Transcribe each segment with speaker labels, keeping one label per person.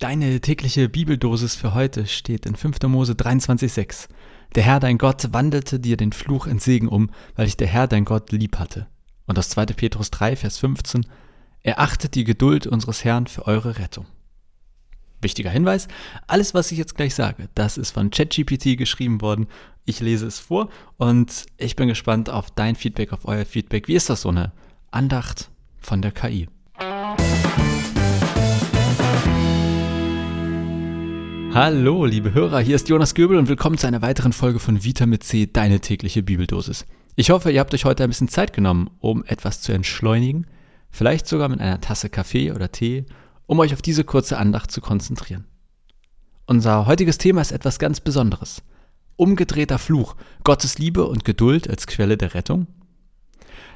Speaker 1: Deine tägliche Bibeldosis für heute steht in 5. Mose 23,6. Der Herr dein Gott wandelte dir den Fluch in Segen um, weil ich der Herr dein Gott lieb hatte. Und aus 2. Petrus 3, Vers 15. Er achtet die Geduld unseres Herrn für eure Rettung. Wichtiger Hinweis, alles, was ich jetzt gleich sage, das ist von ChatGPT geschrieben worden. Ich lese es vor und ich bin gespannt auf dein Feedback, auf euer Feedback. Wie ist das so eine Andacht von der KI? Hallo, liebe Hörer, hier ist Jonas Göbel und willkommen zu einer weiteren Folge von Vitamin C, deine tägliche Bibeldosis. Ich hoffe, ihr habt euch heute ein bisschen Zeit genommen, um etwas zu entschleunigen, vielleicht sogar mit einer Tasse Kaffee oder Tee, um euch auf diese kurze Andacht zu konzentrieren. Unser heutiges Thema ist etwas ganz Besonderes. Umgedrehter Fluch, Gottes Liebe und Geduld als Quelle der Rettung.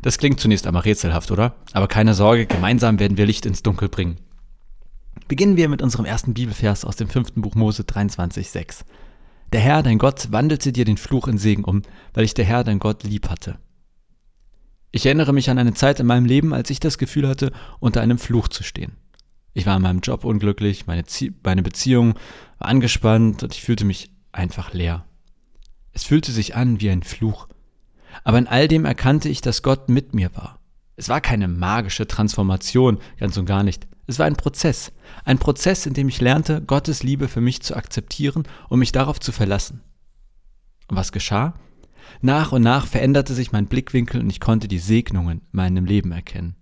Speaker 1: Das klingt zunächst einmal rätselhaft, oder? Aber keine Sorge, gemeinsam werden wir Licht ins Dunkel bringen. Beginnen wir mit unserem ersten Bibelvers aus dem fünften Buch Mose 23,6. Der Herr, dein Gott, wandelte dir den Fluch in Segen um, weil ich der Herr, dein Gott, lieb hatte. Ich erinnere mich an eine Zeit in meinem Leben, als ich das Gefühl hatte, unter einem Fluch zu stehen. Ich war in meinem Job unglücklich, meine, meine Beziehung war angespannt und ich fühlte mich einfach leer. Es fühlte sich an wie ein Fluch. Aber in all dem erkannte ich, dass Gott mit mir war. Es war keine magische Transformation, ganz und gar nicht. Es war ein Prozess. Ein Prozess, in dem ich lernte, Gottes Liebe für mich zu akzeptieren und mich darauf zu verlassen. Und was geschah? Nach und nach veränderte sich mein Blickwinkel und ich konnte die Segnungen in meinem Leben erkennen.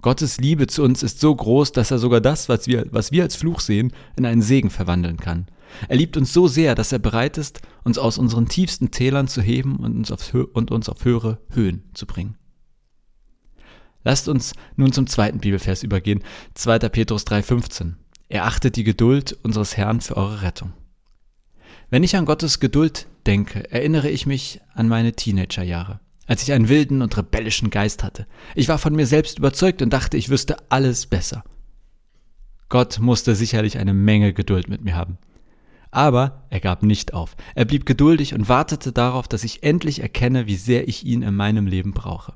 Speaker 1: Gottes Liebe zu uns ist so groß, dass er sogar das, was wir, was wir als Fluch sehen, in einen Segen verwandeln kann. Er liebt uns so sehr, dass er bereit ist, uns aus unseren tiefsten Tälern zu heben und uns auf, und uns auf höhere Höhen zu bringen. Lasst uns nun zum zweiten Bibelvers übergehen, 2. Petrus 3,15. Er achtet die Geduld unseres Herrn für eure Rettung. Wenn ich an Gottes Geduld denke, erinnere ich mich an meine Teenagerjahre, als ich einen wilden und rebellischen Geist hatte. Ich war von mir selbst überzeugt und dachte, ich wüsste alles besser. Gott musste sicherlich eine Menge Geduld mit mir haben. Aber er gab nicht auf. Er blieb geduldig und wartete darauf, dass ich endlich erkenne, wie sehr ich ihn in meinem Leben brauche.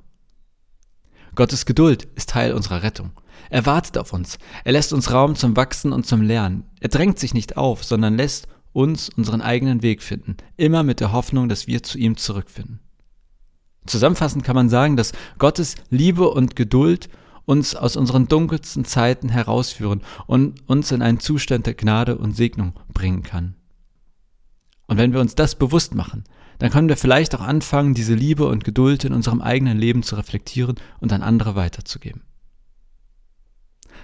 Speaker 1: Gottes Geduld ist Teil unserer Rettung. Er wartet auf uns. Er lässt uns Raum zum Wachsen und zum Lernen. Er drängt sich nicht auf, sondern lässt uns unseren eigenen Weg finden, immer mit der Hoffnung, dass wir zu ihm zurückfinden. Zusammenfassend kann man sagen, dass Gottes Liebe und Geduld uns aus unseren dunkelsten Zeiten herausführen und uns in einen Zustand der Gnade und Segnung bringen kann. Und wenn wir uns das bewusst machen, dann können wir vielleicht auch anfangen, diese Liebe und Geduld in unserem eigenen Leben zu reflektieren und an andere weiterzugeben.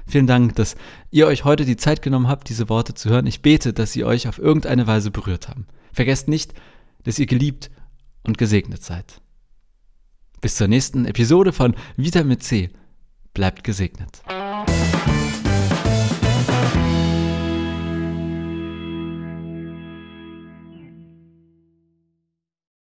Speaker 1: Vielen Dank, dass ihr euch heute die Zeit genommen habt, diese Worte zu hören. Ich bete, dass sie euch auf irgendeine Weise berührt haben. Vergesst nicht, dass ihr geliebt und gesegnet seid. Bis zur nächsten Episode von Vitamin C. Bleibt gesegnet.